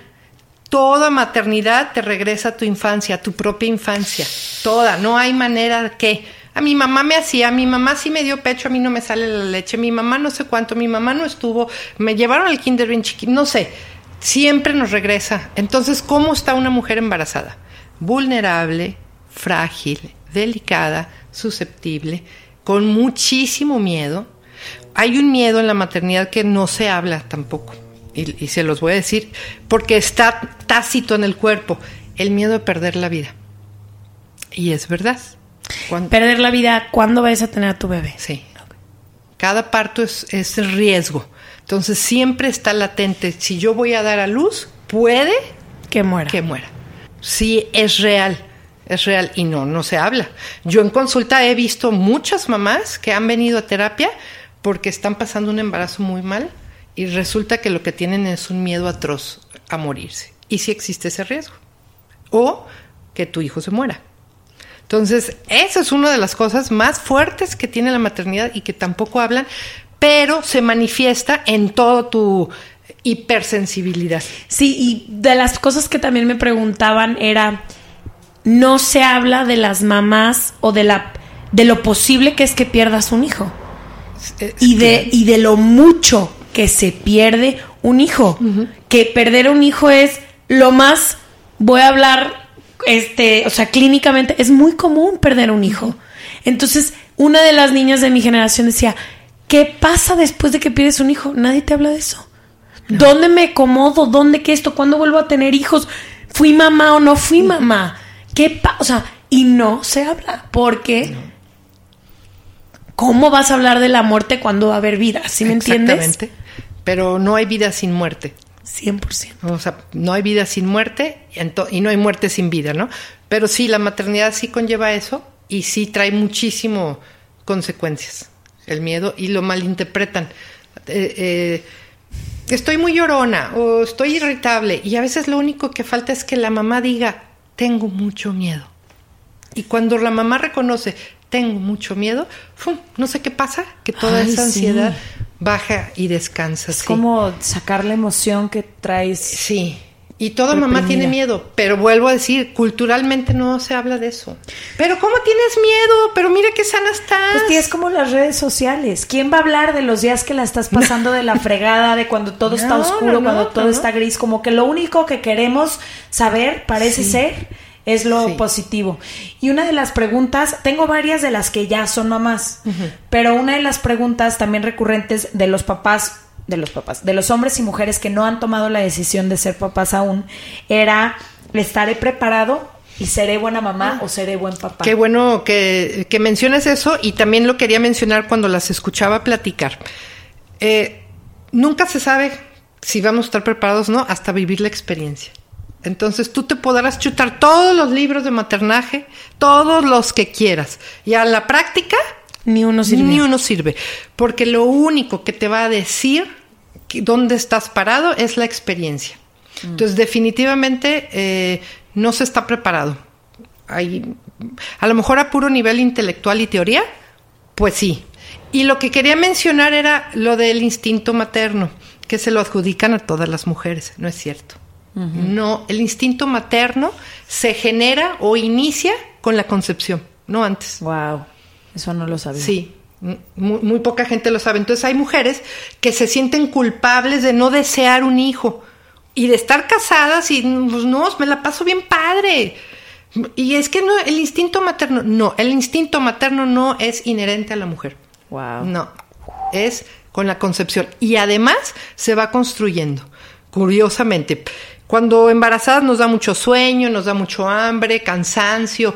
Toda maternidad te regresa a tu infancia, a tu propia infancia. Toda. No hay manera que. A mi mamá me hacía, a mi mamá sí me dio pecho, a mí no me sale la leche, mi mamá no sé cuánto, mi mamá no estuvo, me llevaron al kinder bien chiquito, no sé. Siempre nos regresa. Entonces, ¿cómo está una mujer embarazada? Vulnerable, frágil, delicada, susceptible, con muchísimo miedo. Hay un miedo en la maternidad que no se habla tampoco. Y, y se los voy a decir porque está tácito en el cuerpo. El miedo de perder la vida. Y es verdad. Cuando- Perder la vida, ¿cuándo vas a tener a tu bebé? Sí. Cada parto es, es riesgo. Entonces siempre está latente. Si yo voy a dar a luz, puede Que muera. que muera. Sí, es real. Es real y no, no se habla. Yo en consulta he visto muchas mamás que han venido a terapia porque están pasando un embarazo muy mal y resulta que lo que tienen es un miedo atroz a morirse. Y sí existe ese riesgo. O que tu hijo se muera. Entonces, esa es una de las cosas más fuertes que tiene la maternidad y que tampoco hablan, pero se manifiesta en toda tu hipersensibilidad. Sí, y de las cosas que también me preguntaban era, no se habla de las mamás o de la de lo posible que es que pierdas un hijo Es y de y de lo mucho que se pierde un hijo, que perder un hijo es lo más voy a hablar este, o sea, clínicamente es muy común perder un hijo. Entonces, una de las niñas de mi generación decía, ¿qué pasa después de que pierdes un hijo? Nadie te habla de eso. ¿Dónde me acomodo? ¿Dónde qué esto? ¿Cuándo vuelvo a tener hijos? ¿Fui mamá o no fui mamá? ¿Qué pasa? O sea, y no se habla porque ¿cómo vas a hablar de la muerte cuando va a haber vida? ¿Sí me entiendes? Exactamente. Pero no hay vida sin muerte. 100%. O sea, no hay vida sin muerte y no hay muerte sin vida, ¿no? Pero sí, la maternidad sí conlleva eso y sí trae muchísimo consecuencias, el miedo, y lo malinterpretan. Eh, eh, estoy muy llorona o estoy irritable y a veces lo único que falta es que la mamá diga, tengo mucho miedo. Y cuando la mamá reconoce, tengo mucho miedo, ¡fum! no sé qué pasa, que toda Ay, esa sí. ansiedad baja y descansa. Es sí. como sacar la emoción que traes. Sí. Y toda mamá tiene miedo, pero vuelvo a decir, culturalmente no se habla de eso. Pero ¿cómo tienes miedo? Pero mira qué sana estás. Pues tía, es como las redes sociales. ¿Quién va a hablar de los días que la estás pasando de la fregada, de cuando todo está oscuro, no, cuando todo está gris? Como que lo único que queremos saber, parece Sí. ser, es lo Sí. positivo. Y una de las preguntas, tengo varias de las que ya son mamás, pero una de las preguntas también recurrentes de los papás, de los papás, de los hombres y mujeres que no han tomado la decisión de ser papás aún, era, ¿estaré preparado? ¿Y seré buena mamá o seré buen papá? Qué bueno que, que menciones eso y también lo quería mencionar cuando las escuchaba platicar. Eh, nunca se sabe si vamos a estar preparados, no, hasta vivir la experiencia. Entonces tú te podrás chutar todos los libros de maternaje, todos los que quieras. Y a la práctica, Ni uno sirve. ni uno sirve. Porque lo único que te va a decir que- dónde estás parado es la experiencia. Entonces, definitivamente eh, no se está preparado. Hay, a lo mejor a puro nivel intelectual y teoría, pues sí. Y lo que quería mencionar era lo del instinto materno, que se lo adjudican a todas las mujeres. No es cierto. No, el instinto materno se genera o inicia con la concepción, no antes. Wow, eso no lo sabía. Sí, muy poca gente lo sabe. Entonces hay mujeres que se sienten culpables de no desear un hijo y de estar casadas y pues no, me la paso bien padre. Y es que no, el instinto materno, no, el instinto materno no es inherente a la mujer. Wow. No, es con la concepción. Y además se va construyendo, curiosamente. Cuando embarazadas nos da mucho sueño, nos da mucho hambre, cansancio.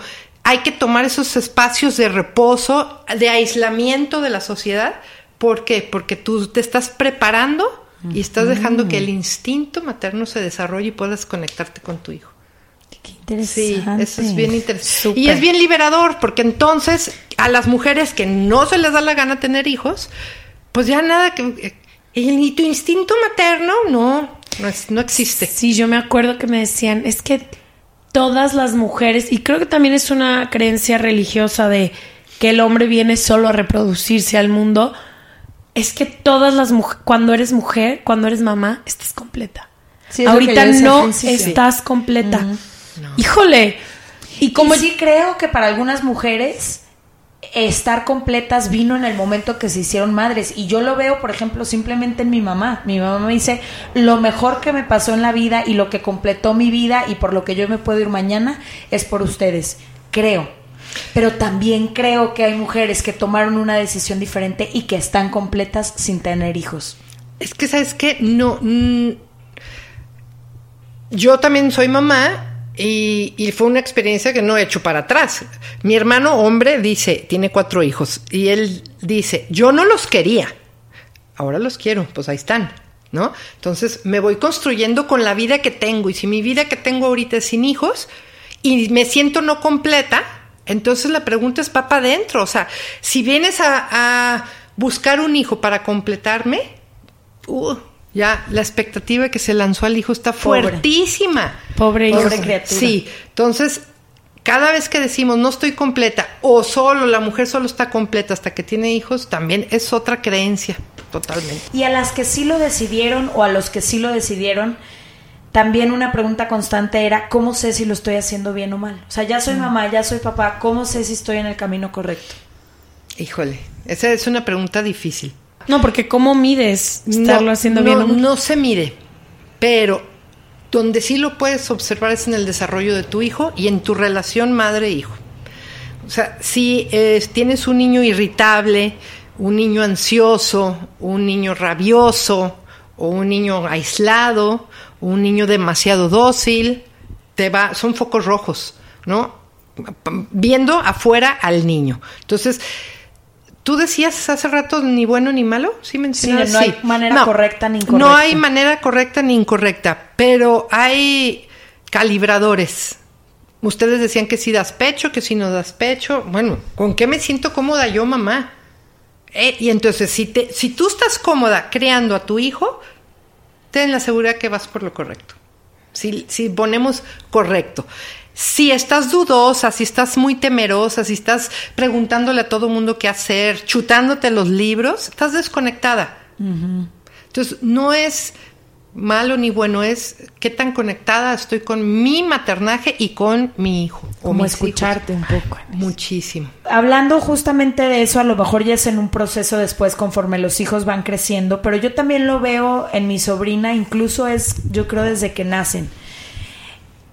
Hay que tomar esos espacios de reposo, de aislamiento de la sociedad. ¿Por qué? Porque tú te estás preparando y estás dejando que el instinto materno se desarrolle y puedas conectarte con tu hijo. Qué Sí, interesante. eso es bien interesante. Y es bien liberador, porque entonces a las mujeres que no se les da la gana tener hijos, pues ya nada que... ¿Y tu instinto materno? No, no, es- no existe. Sí, yo me acuerdo que me decían, es que todas las mujeres, y creo que también es una creencia religiosa de que el hombre viene solo a reproducirse al mundo, es que todas las mujeres, cuando eres mujer, cuando eres mamá, estás completa. Sí, es Ahorita no estás completa. Híjole. Y como Y sí creo que para algunas mujeres estar completas vino en el momento que se hicieron madres. Y yo lo veo, por ejemplo, simplemente en mi mamá. Mi mamá me dice, lo mejor que me pasó en la vida y lo que completó mi vida y por lo que yo me puedo ir mañana es por ustedes. Creo. Pero también creo que hay mujeres que tomaron una decisión diferente y que están completas sin tener hijos. Es que, ¿sabes qué? No. mm, yo también soy mamá y, y fue una experiencia que no he hecho para atrás. Mi hermano hombre dice, tiene cuatro hijos, y él dice, yo no los quería, ahora los quiero, pues ahí están, ¿no? Entonces me voy construyendo con la vida que tengo, y si mi vida que tengo ahorita es sin hijos y me siento no completa, entonces la pregunta es para adentro. O sea, si vienes a, a buscar un hijo para completarme, uh, ya la expectativa que se lanzó al hijo está Pobre. fuertísima. Pobre hijo. Pobre criatura. Sí, entonces cada vez que decimos no estoy completa o solo la mujer solo está completa hasta que tiene hijos, también es otra creencia totalmente. Y a las que sí lo decidieron o a los que sí lo decidieron, también una pregunta constante era, ¿cómo sé si lo estoy haciendo bien o mal? O sea, ya soy mamá, ya soy papá, ¿cómo sé si estoy en el camino correcto? Híjole, esa es una pregunta difícil. No, porque ¿cómo mides estarlo no, haciendo no, bien? o mal? No se mide, pero donde sí lo puedes observar es en el desarrollo de tu hijo y en tu relación madre-hijo. O sea, si eh, tienes un niño irritable, un niño ansioso, un niño rabioso, o un niño aislado, un niño demasiado dócil, te va, son focos rojos, ¿no? Viendo afuera al niño. Entonces, tú decías hace rato ni bueno ni malo, ¿sí mencionabas? Sí, no hay manera correcta ni incorrecta. No hay manera correcta ni incorrecta, pero hay calibradores. Ustedes decían que si das pecho, que si no das pecho. Bueno, ¿con qué me siento cómoda yo, mamá? Eh, y entonces, si, te, si tú estás cómoda creando a tu hijo, ten la seguridad que vas por lo correcto. Si, si ponemos correcto. Si estás dudosa, si estás muy temerosa, si estás preguntándole a todo mundo qué hacer, chutándote los libros, estás desconectada. Entonces, no es malo ni bueno, es qué tan conectada estoy con mi maternaje y con mi hijo. o Como escucharte hijos. un poco. Muchísimo. Hablando justamente de eso, a lo mejor ya es en un proceso después conforme los hijos van creciendo, pero yo también lo veo en mi sobrina, incluso es, yo creo, desde que nacen.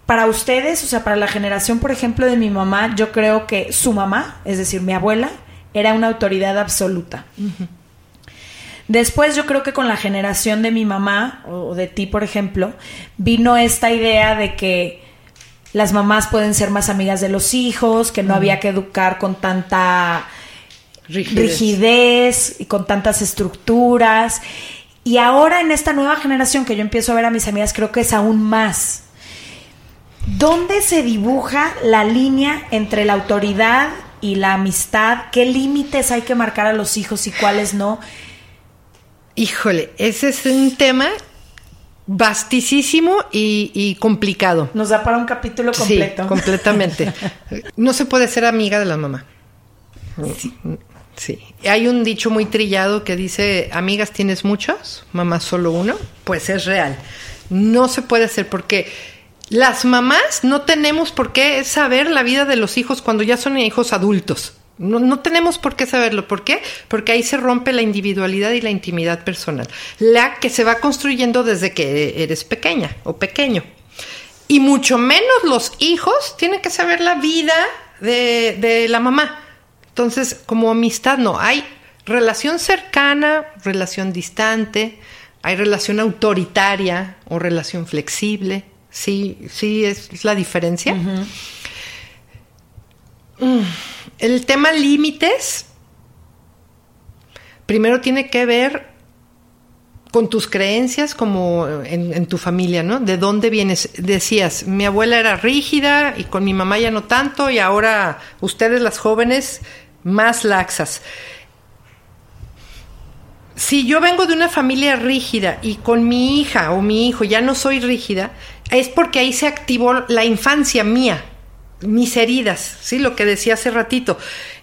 Para ustedes, o sea, para la generación, por ejemplo, de mi mamá, yo creo que su mamá, es decir, mi abuela, era una autoridad absoluta. Después yo creo que con la generación de mi mamá o de ti, por ejemplo, vino esta idea de que las mamás pueden ser más amigas de los hijos, que no había que educar con tanta Rigidez. rigidez y con tantas estructuras. Y ahora en esta nueva generación que yo empiezo a ver a mis amigas, creo que es aún más. ¿Dónde se dibuja la línea entre la autoridad y la amistad? ¿Qué límites hay que marcar a los hijos y cuáles no? Híjole, ese es un tema vastísimo y, complicado. Nos da para un capítulo completo. Sí, completamente. no se puede ser amiga de la mamá. Sí. sí. Hay un dicho muy trillado que dice, amigas tienes muchas, mamá solo uno. Pues es real. No se puede hacer porque las mamás no tenemos por qué saber la vida de los hijos cuando ya son hijos adultos. No, tenemos por qué saberlo. ¿Por qué? Porque ahí se rompe la individualidad y la intimidad personal. La que se va construyendo desde que eres pequeña o pequeño. Y mucho menos los hijos tienen que saber la vida de la mamá. Entonces, como amistad no, hay relación cercana, relación distante, hay relación autoritaria o relación flexible. Sí, sí, es, la diferencia. El tema límites, primero tiene que ver con tus creencias como en, tu familia, ¿no? ¿De dónde vienes? Decías, mi abuela era rígida y con mi mamá ya no tanto y ahora ustedes las jóvenes más laxas. Si yo vengo de una familia rígida y con mi hija o mi hijo ya no soy rígida, es porque ahí se activó la infancia mía, mis heridas, ¿sí? Lo que decía hace ratito.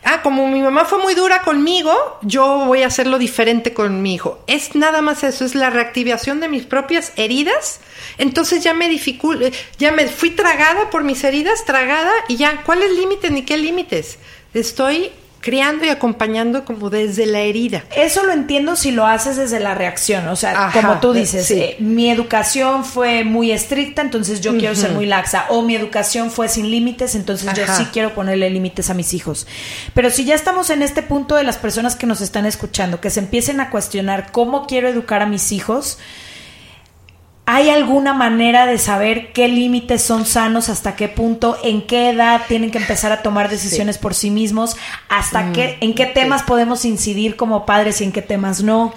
Ah, como mi mamá fue muy dura conmigo, yo voy a hacerlo diferente con mi hijo. Es nada más eso, es la reactivación de mis propias heridas. Entonces ya me dificulta, ya me fui tragada por mis heridas, tragada, y ya, ¿cuáles límites ni qué límites? Estoy criando y acompañando como desde la herida. Eso lo entiendo si lo haces desde la reacción, o sea, como tú dices, eh, mi educación fue muy estricta, entonces yo quiero ser muy laxa, o mi educación fue sin límites, entonces yo sí quiero ponerle límites a mis hijos. Pero si ya estamos en este punto de las personas que nos están escuchando, que se empiecen a cuestionar cómo quiero educar a mis hijos, ¿Hay alguna manera de saber qué límites son sanos, hasta qué punto, en qué edad tienen que empezar a tomar decisiones por sí mismos, hasta mm, qué, en qué temas podemos incidir como padres y en qué temas no?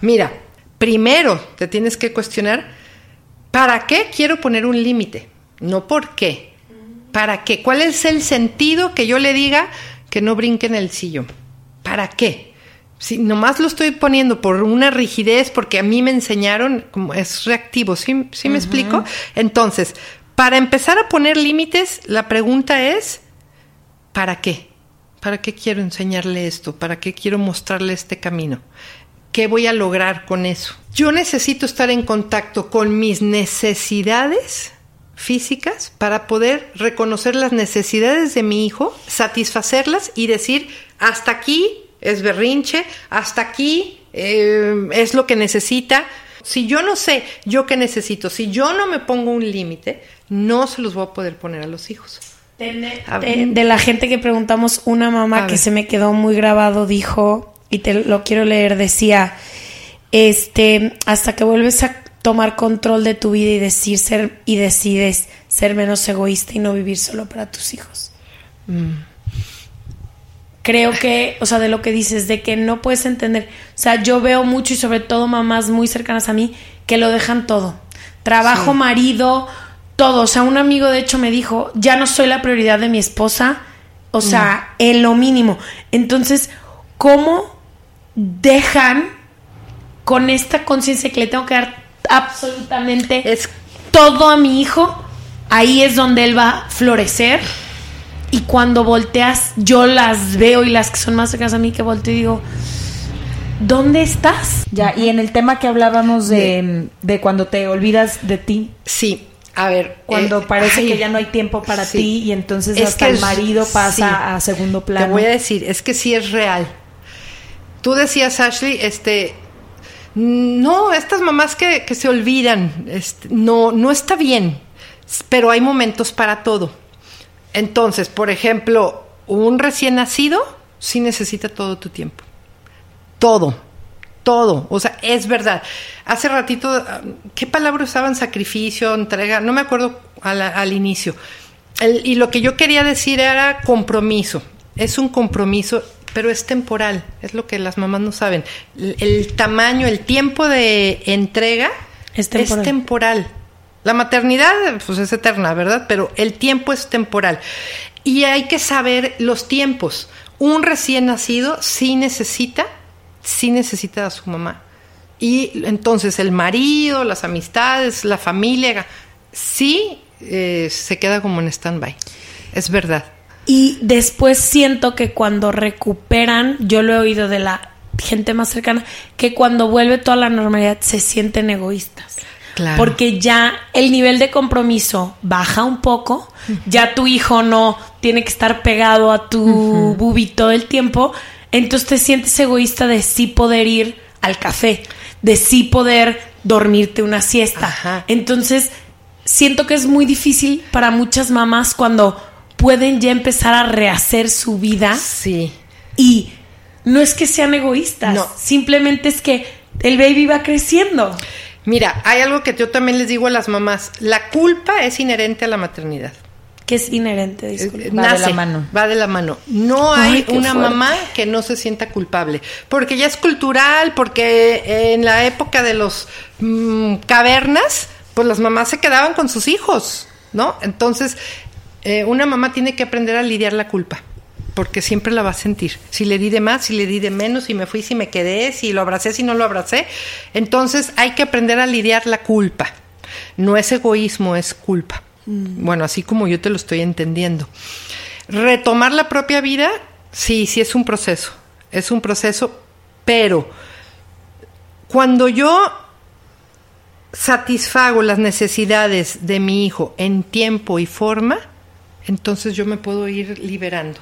Mira, primero te tienes que cuestionar, ¿para qué quiero poner un límite? No por qué. ¿Para qué? ¿Cuál es el sentido que yo le diga que no brinque en el sillón? ¿Para qué? Si nomás lo estoy poniendo por una rigidez, porque a mí me enseñaron, como es reactivo, ¿sí, ¿sí me explico? Entonces, para empezar a poner límites, la pregunta es, ¿para qué? ¿Para qué quiero enseñarle esto? ¿Para qué quiero mostrarle este camino? ¿Qué voy a lograr con eso? Yo necesito estar en contacto con mis necesidades físicas para poder reconocer las necesidades de mi hijo, satisfacerlas y decir, hasta aquí es berrinche, hasta aquí eh, es lo que necesita. Si yo no sé yo qué necesito, si yo no me pongo un límite, no se los voy a poder poner a los hijos. De, la gente que preguntamos, una mamá que se me quedó muy grabado dijo, y te lo quiero leer, decía, este, hasta que vuelves a tomar control de tu vida y decir ser y decides ser menos egoísta y no vivir solo para tus hijos. Mm creo que, o sea, de lo que dices, de que no puedes entender. O sea, yo veo mucho y sobre todo mamás muy cercanas a mí que lo dejan todo. Trabajo, marido, todo. O sea, un amigo de hecho me dijo, ya no soy la prioridad de mi esposa. O sea, en lo mínimo. Entonces, ¿cómo dejan con esta conciencia que le tengo que dar absolutamente es... todo a mi hijo? Ahí es donde él va a florecer y cuando volteas, yo las veo y las que son más cercanas a mí que volteo y digo, ¿dónde estás? Ya, y en el tema que hablábamos de, de cuando te olvidas de ti. Sí, a ver. Cuando eh, parece que ya no hay tiempo para ti y entonces hasta el marido pasa a segundo plano. Te voy a decir, es que sí es real. Tú decías, Ashley, este. No, estas mamás que, que se olvidan, este, no, no está bien, pero hay momentos para todo. Entonces, por ejemplo, un recién nacido sí necesita todo tu tiempo. Todo, todo. O sea, es verdad. Hace ratito, ¿qué palabra usaban? Sacrificio, entrega, no me acuerdo al, inicio. y lo que yo quería decir era compromiso. Es un compromiso pero es temporal, es lo que las mamás no saben. El, el tamaño, el tiempo de entrega Es temporal. temporal. La maternidad, pues es eterna, ¿verdad? Pero el tiempo es temporal. Y hay que saber los tiempos. Un recién nacido sí necesita, sí necesita a su mamá. Y entonces el marido, las amistades, la familia, sí eh, se queda como en stand-by. Es verdad. Y después siento que cuando recuperan, yo lo he oído de la gente más cercana, que cuando vuelve toda la normalidad se sienten egoístas. Claro. Porque ya el nivel de compromiso baja un poco, ya tu hijo no tiene que estar pegado a tu bubi todo el tiempo, entonces te sientes egoísta de sí poder ir al café, de sí poder dormirte una siesta. Ajá. Entonces, siento que es muy difícil para muchas mamás cuando pueden ya empezar a rehacer su vida Sí. y no es que sean egoístas, No. simplemente es que el baby va creciendo. Mira, hay algo que yo también les digo a las mamás. La culpa es inherente a la maternidad. Que es inherente, disculpa. Eh, Va de la mano. Va de la mano. No Ay, hay una fuerte. mamá que no se sienta culpable. Porque ya es cultural, porque en la época de los mm, cavernas, pues las mamás se quedaban con sus hijos, ¿no? Entonces, eh, una mamá tiene que aprender a lidiar la culpa. Porque siempre la va a sentir. Si le di de más, si le di de menos, si me fui, si me quedé, si lo abracé, si no lo abracé. Entonces hay que aprender a lidiar la culpa. No es egoísmo, es culpa. Bueno, así como yo te lo estoy entendiendo. Retomar la propia vida, sí, sí es un proceso. Es un proceso, pero cuando yo satisfago las necesidades de mi hijo en tiempo y forma, entonces yo me puedo ir liberando.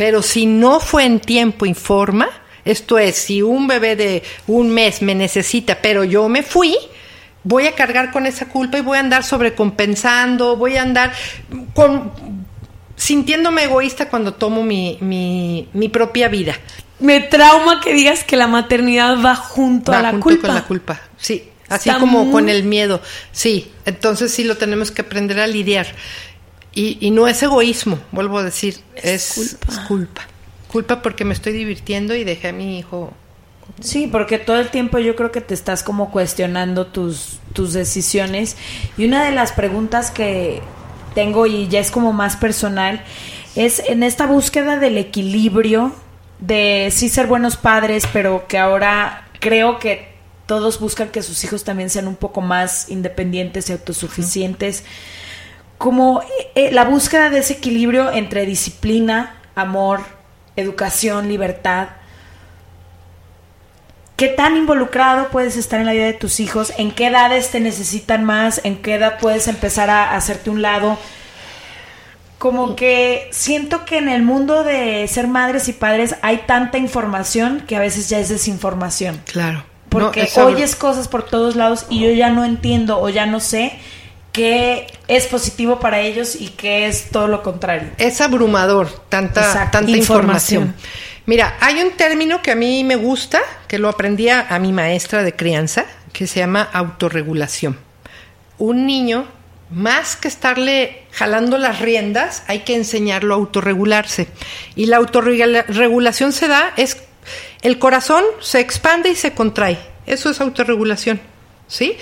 Pero si no fue en tiempo y forma, esto es, si un bebé de un mes me necesita, pero yo me fui, voy a cargar con esa culpa y voy a andar sobrecompensando, voy a andar con, sintiéndome egoísta cuando tomo mi, mi, mi propia vida. Me trauma que digas que la maternidad va junto Va a la junto culpa. con la culpa, sí. Así Está como muy- con el miedo, sí. Entonces sí lo tenemos que aprender a lidiar. Y, y no es egoísmo, vuelvo a decir, es, culpa. es culpa. Culpa porque me estoy divirtiendo y dejé a mi hijo. Sí, porque todo el tiempo yo creo que te estás como cuestionando tus, tus decisiones. Y una de las preguntas que tengo y ya es como más personal es en esta búsqueda del equilibrio de sí ser buenos padres, pero que ahora creo que todos buscan que sus hijos también sean un poco más independientes y autosuficientes. Como eh, la búsqueda de ese equilibrio entre disciplina, amor, educación, libertad. ¿Qué tan involucrado puedes estar en la vida de tus hijos? ¿En qué edades te necesitan más? ¿En qué edad puedes empezar a hacerte un lado? Como que siento que en el mundo de ser madres y padres hay tanta información que a veces ya es desinformación. Claro. Porque No, oyes cosas por todos lados y yo ya no entiendo o ya no sé qué es positivo para ellos y qué es todo lo contrario. Es abrumador tanta, Exacto. tanta Información. información. Mira, hay un término que a mí me gusta, que lo aprendí a, a mi maestra de crianza, que se llama autorregulación. Un niño, más que estarle jalando las riendas, hay que enseñarlo a autorregularse. Y la autorregulación se da, es el corazón se expande y se contrae. Eso es autorregulación, ¿sí?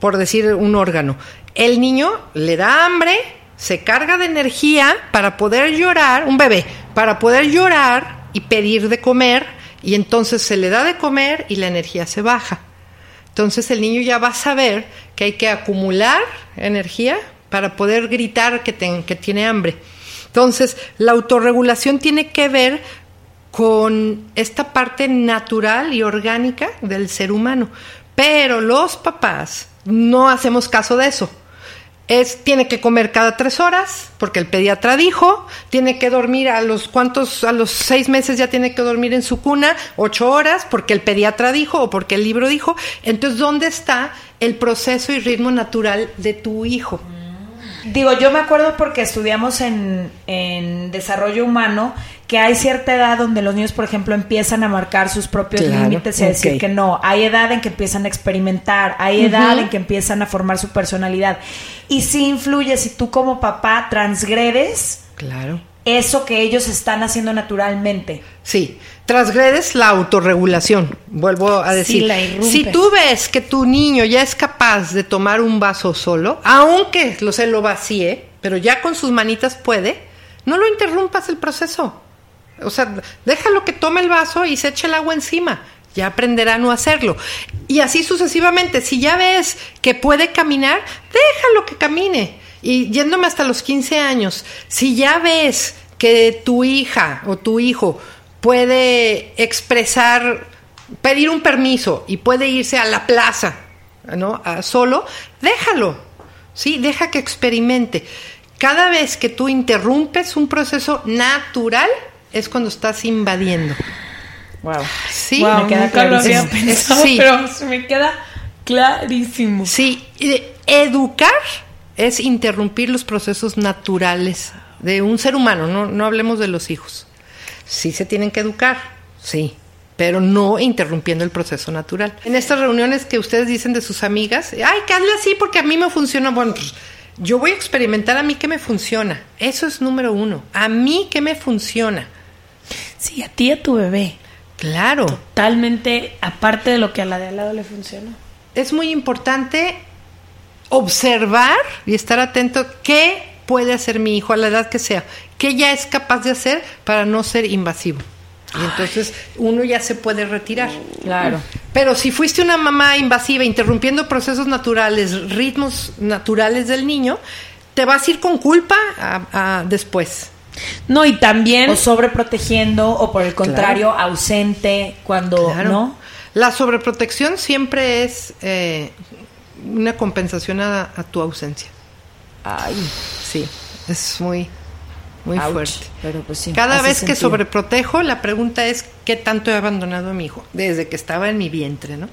Por decir un órgano. El niño le da hambre, se carga de energía para poder llorar, un bebé, para poder llorar y pedir de comer, y entonces se le da de comer y la energía se baja. Entonces el niño ya va a saber que hay que acumular energía para poder gritar que, que tiene hambre. Entonces la autorregulación tiene que ver con esta parte natural y orgánica del ser humano. Pero los papás no hacemos caso de eso. Es, tiene que comer cada tres horas, porque el pediatra dijo, tiene que dormir a los cuantos, a los seis meses ya tiene que dormir en su cuna, ocho horas, porque el pediatra dijo o porque el libro dijo. Entonces, ¿dónde está el proceso y ritmo natural de tu hijo? Digo, yo me acuerdo porque estudiamos en, en desarrollo humano que hay cierta edad donde los niños, por ejemplo, empiezan a marcar sus propios Claro, límites y a decir que no. Hay edad en que empiezan a experimentar, hay edad en que empiezan a formar su personalidad. Y sí influye si tú como papá transgredes Claro. Eso que ellos están haciendo naturalmente. Sí, transgredes la autorregulación, vuelvo a decir. la si tú ves que tu niño ya es capaz de tomar un vaso solo, aunque lo se lo vacíe, pero ya con sus manitas puede, no lo interrumpas el proceso. O sea, déjalo que tome el vaso y se eche el agua encima. Ya aprenderá a no hacerlo. Y así sucesivamente. Si ya ves que puede caminar, déjalo que camine. Y yéndome hasta los 15 años, si ya ves que tu hija o tu hijo puede expresar, pedir un permiso y puede irse a la plaza, ¿no? A solo, déjalo. Sí, deja que experimente. Cada vez que tú interrumpes un proceso natural es cuando estás invadiendo. Wow. Sí, Wow, me queda nunca lo había clarísimo. pensado, Sí. pero se me queda clarísimo. Sí, educar es interrumpir los procesos naturales de un ser humano, no, no hablemos de los hijos. Sí se tienen que educar, sí, pero no interrumpiendo el proceso natural. En estas reuniones que ustedes dicen de sus amigas, ay, que hazle así porque a mí me funciona, bueno, pues, yo voy a experimentar a mí que me funciona. Eso es número uno, a mí que me funciona. Sí, a ti y a tu bebé. Claro. Totalmente aparte de lo que a la de al lado le funciona. es muy importante observar y estar atento qué puede hacer mi hijo a la edad que sea, qué ya es capaz de hacer para no ser invasivo. Y entonces uno ya se puede retirar. Claro. Pero si fuiste una mamá invasiva, interrumpiendo procesos naturales, ritmos naturales del niño, te vas a ir con culpa a- a después. No, y también O sobreprotegiendo, o por el contrario, ausente, cuando, Claro. ¿no? La sobreprotección siempre es eh, una compensación a, a tu ausencia. Ay, Sí, es muy, muy ouch. fuerte. Pero pues sí. Cada vez que sobreprotejo, la pregunta es qué tanto he abandonado a mi hijo desde que estaba en mi vientre, ¿no?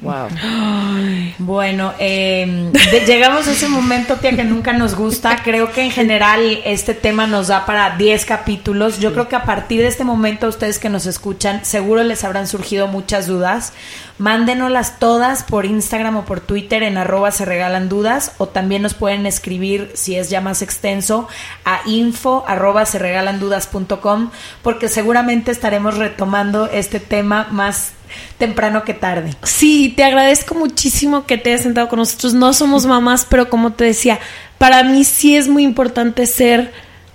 Wow. Bueno, eh, llegamos a ese momento, tía, que nunca nos gusta. Creo que en general este tema nos da para 10 capítulos. Yo creo que a partir de este momento, ustedes que nos escuchan, seguro les habrán surgido muchas dudas. Mándenoslas todas por Instagram o por Twitter en arroba se regalan dudas o también nos pueden escribir, si es ya más extenso, a info arroba se regalan dudas.com porque seguramente estaremos retomando este tema más temprano que tarde. Sí, te agradezco muchísimo que te hayas sentado con nosotros. No somos mamás, pero como te decía, para mí sí es muy importante ser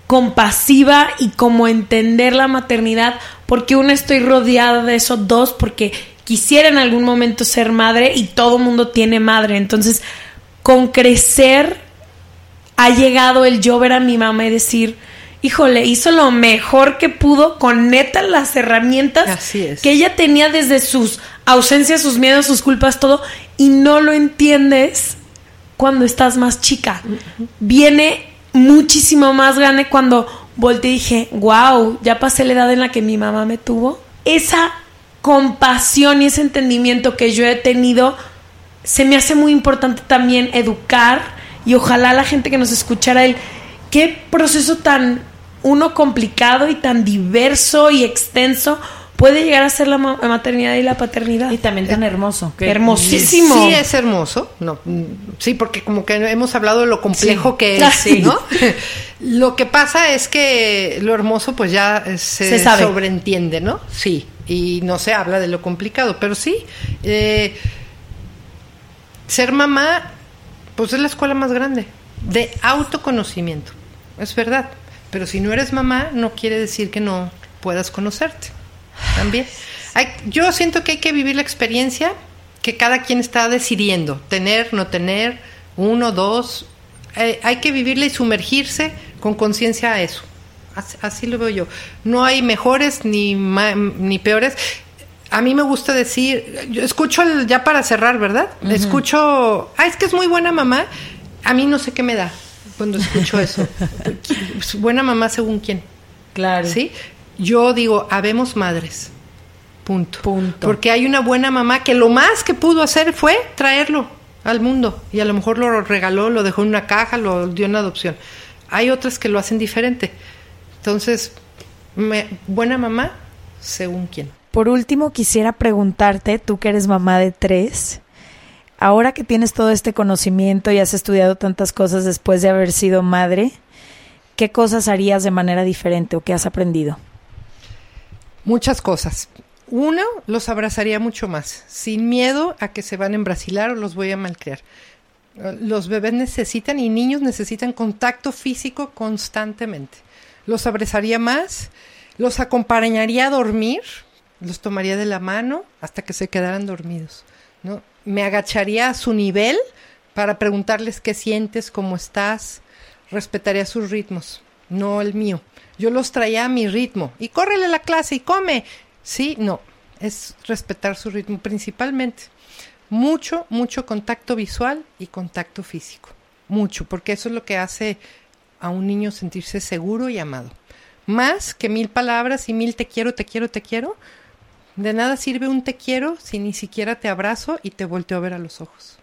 compasiva y como entender la maternidad, porque uno estoy rodeada de eso, dos, porque quisiera en algún momento ser madre y todo mundo tiene madre. Entonces, con crecer ha llegado el yo ver a mi mamá y decir, híjole, hizo lo mejor que pudo con neta las herramientas Así es. que ella tenía desde sus ausencias, sus miedos, sus culpas, todo, y no lo entiendes cuando estás más chica. Viene muchísimo más grande cuando volteé y dije, wow, ya pasé la edad en la que mi mamá me tuvo. Esa compasión y ese entendimiento que yo he tenido, se me hace muy importante también educar y ojalá la gente que nos escuchara el qué proceso tan uno complicado y tan diverso y extenso puede llegar a ser la ma- la maternidad y la paternidad. Y también tan hermoso. que- Hermosísimo. Sí es hermoso, no, sí, porque como que hemos hablado de lo complejo Sí. que Ah, es, sí. ¿no? lo que pasa es que lo hermoso pues ya eh, se, Se sabe. sobreentiende, ¿no? Sí, y no se habla de lo complicado, pero sí, eh, ser mamá pues es la escuela más grande de autoconocimiento, es verdad, pero si no eres mamá no quiere decir que no puedas conocerte también. Hay- yo siento que hay que vivir la experiencia que cada quien está decidiendo, tener, no tener, uno, dos. Eh, hay que vivirla y sumergirse con conciencia a eso. Así, así lo veo yo. No hay mejores ni, ma- ni peores. A mí me gusta decir, yo escucho el- ya para cerrar, ¿verdad? Escucho, ah, es que es muy buena mamá. A mí no sé qué me da cuando escucho eso. buena mamá según quién. Claro. ¿Sí? Yo digo, habemos madres. Punto. Punto. Porque hay una buena mamá que lo más que pudo hacer fue traerlo al mundo. Y a lo mejor lo regaló, lo dejó en una caja, lo dio en adopción. Hay otras que lo hacen diferente. Entonces, me- buena mamá, según quién. Por último, quisiera preguntarte, tú que eres mamá de tres, ahora que tienes todo este conocimiento y has estudiado tantas cosas después de haber sido madre, ¿qué cosas harías de manera diferente o qué has aprendido? Muchas cosas. Uno, los abrazaría mucho más, sin miedo a que se van a embrasilar o los voy a malcriar. Los bebés necesitan y niños necesitan contacto físico constantemente. Los abrazaría más, los acompañaría a dormir, los tomaría de la mano hasta que se quedaran dormidos. ¿no? Me agacharía a su nivel para preguntarles qué sientes, cómo estás, respetaría sus ritmos, no el mío. Yo los traía a mi ritmo y córrele la clase y come. Sí, no, es respetar su ritmo principalmente. Mucho, mucho contacto visual y contacto físico. Mucho, porque eso es lo que hace a un niño sentirse seguro y amado. Más que mil palabras y mil te quiero, te quiero, te quiero. De nada sirve un te quiero si ni siquiera te abrazo y te volteo a ver a los ojos.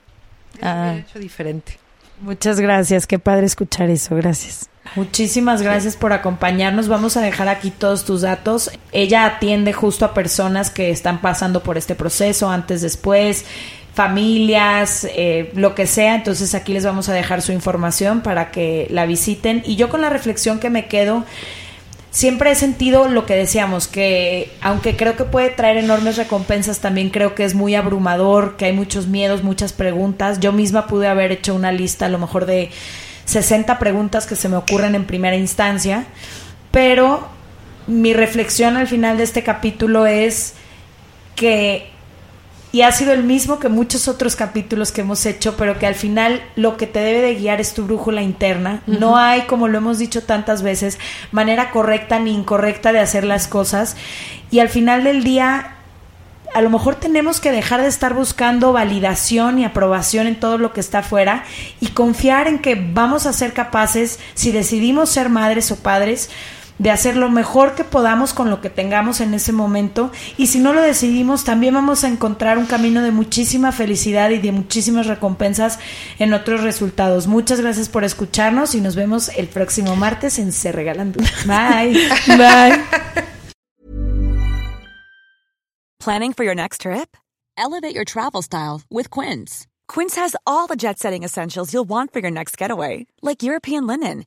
Ah. hecho diferente. Muchas gracias, qué padre escuchar eso, gracias. Muchísimas gracias por acompañarnos. Vamos a dejar aquí todos tus datos. Ella atiende justo a personas que están pasando por este proceso, antes, después, familias, eh, lo que sea. Entonces aquí les vamos a dejar su información para que la visiten. Y yo con la reflexión que me quedo, siempre he sentido lo que decíamos, que aunque creo que puede traer enormes recompensas, también creo que es muy abrumador, que hay muchos miedos, muchas preguntas. Yo misma pude haber hecho una lista a lo mejor de 60 preguntas que se me ocurren en primera instancia, pero mi reflexión al final de este capítulo es que y ha sido el mismo que muchos otros capítulos que hemos hecho, pero que al final lo que te debe de guiar es tu brújula interna. No hay, como lo hemos dicho tantas veces, manera correcta ni incorrecta de hacer las cosas. Y al final del día, a lo mejor tenemos que dejar de estar buscando validación y aprobación en todo lo que está afuera y confiar en que vamos a ser capaces, si decidimos ser madres o padres, de hacer lo mejor que podamos con lo que tengamos en ese momento y si no lo decidimos también vamos a encontrar un camino de muchísima felicidad y de muchísimas recompensas en otros resultados. Muchas gracias por escucharnos y nos vemos el próximo martes en Se Regalan Dudas. Bye. Bye. Planning for your next trip? Elevate your travel style with Quince. Quince has all the jet setting essentials you'll want for your next getaway, like European linen,